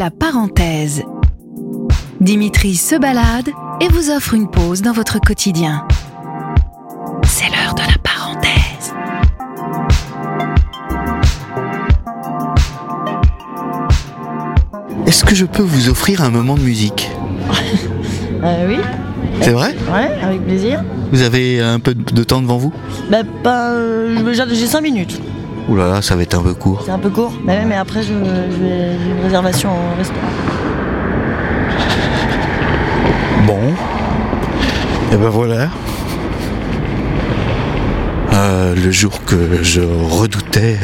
La parenthèse. Dimitri se balade et vous offre une pause dans votre quotidien. C'est l'heure de la parenthèse. Est-ce que je peux vous offrir un moment de musique? Euh, oui, C'est vrai? Ouais, avec plaisir. Vous avez un peu de temps devant vous? Bah, pas. euh, j'ai- j'ai 5 minutes. Ouh là là, ça va être un peu court. C'est un peu court. Bah ouais, mais après, je, je vais- j'ai une réservation au restaurant. Bon. Et ben voilà. Euh, le jour que je redoutais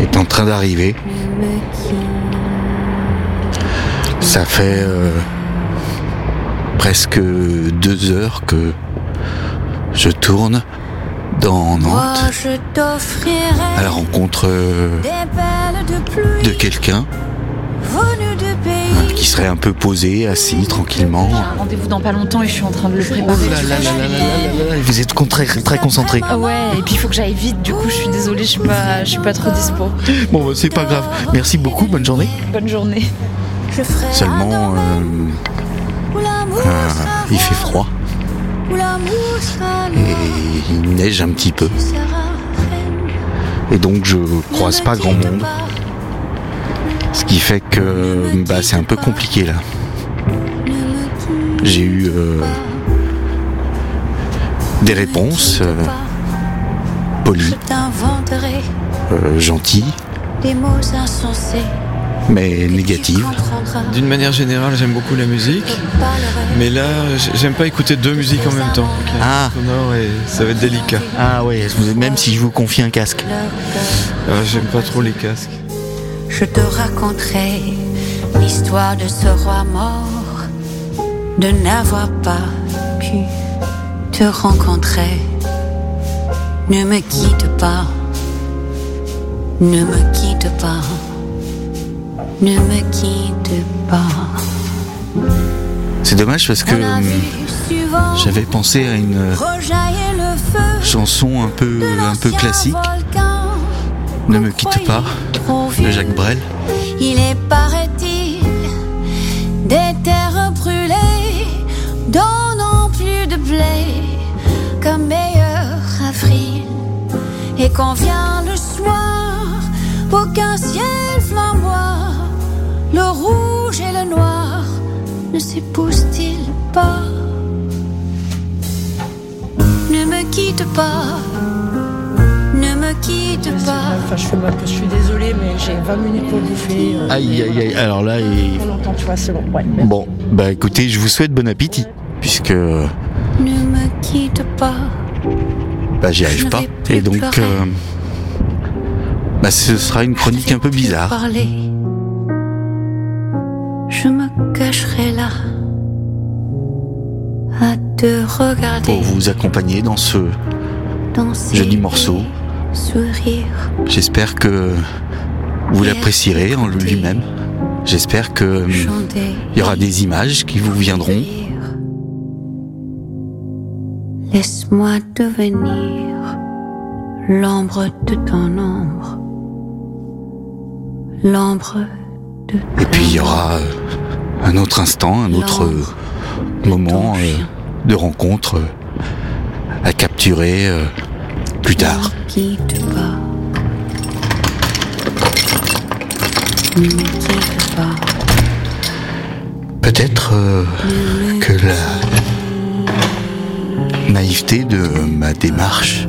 est en train d'arriver. Ça fait euh, presque deux heures que je tourne dans Nantes je t'offrirai à la rencontre euh, de quelqu'un qui serait un peu posé, assis tranquillement. J'ai un rendez-vous dans pas longtemps et je suis en train de le Oh préparer. là là là là là là là, Vous êtes très, très concentré. Ah ouais, et puis il faut que j'aille vite, du coup je suis désolée, je suis pas, je suis pas trop dispo. Bon, bah, c'est pas grave. Merci beaucoup, bonne journée. Bonne journée. Je ferai Seulement, euh, euh, il fait roi, froid et il neige un petit peu. Et donc, je Ne croise pas grand monde. Ce qui fait que bah, c'est un peu compliqué là. J'ai eu euh, des réponses euh, polies, euh, gentilles, des mots insensés. Mais comprendras. D'une manière générale, j'aime beaucoup la musique, mais là, j'aime pas écouter deux musiques en même temps. Ah. et ça va être délicat. Ah ouais, même si je vous confie un casque. Ah, j'aime pas trop les casques. Je te raconterai l'histoire de ce roi mort, de n'avoir pas pu te rencontrer. Ne me quitte pas, ne me quitte pas, ne me quitte pas. C'est dommage parce que hum, j'avais pensé à une feu chanson un peu, un peu classique, Ne qu'on me quitte pas, de. Jacques Brel. Il est, paraît-il, des terres brûlées, donnant plus de blé qu'un meilleur avril. Et quand vient le soir, aucun ciel le rouge et le noir ne s'épousent-ils pas? Ne me quitte pas, ne me quitte pas. Enfin, je fais ma pause, je suis désolée, mais j'ai 20 minutes pour bouffer. euh, Aïe aïe aïe, alors là, il... Pas longtemps, tu vois, c'est bon. Ouais. bon, bah écoutez, je vous souhaite bon appétit, puisque Ne me quitte pas. bah, j'y arrive pas. Et donc, euh, bah, ce sera une chronique un peu bizarre. Parler. Me cacherai là à te regarder Pour vous accompagner dans ce danser joli morceau. sourire. J'espère que vous l'apprécierez en lui-même. J'espère que hum, chanter. il y aura des images qui vous viendront. Laisse-moi devenir l'ombre de ton ombre. L'ombre de Et puis il y aura un autre instant, un autre euh, moment euh, de rencontre euh, à capturer plus tard. Peut-être que la naïveté de ma démarche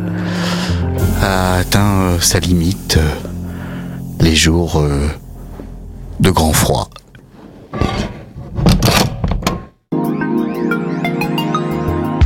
a atteint sa limite les jours de grand froid.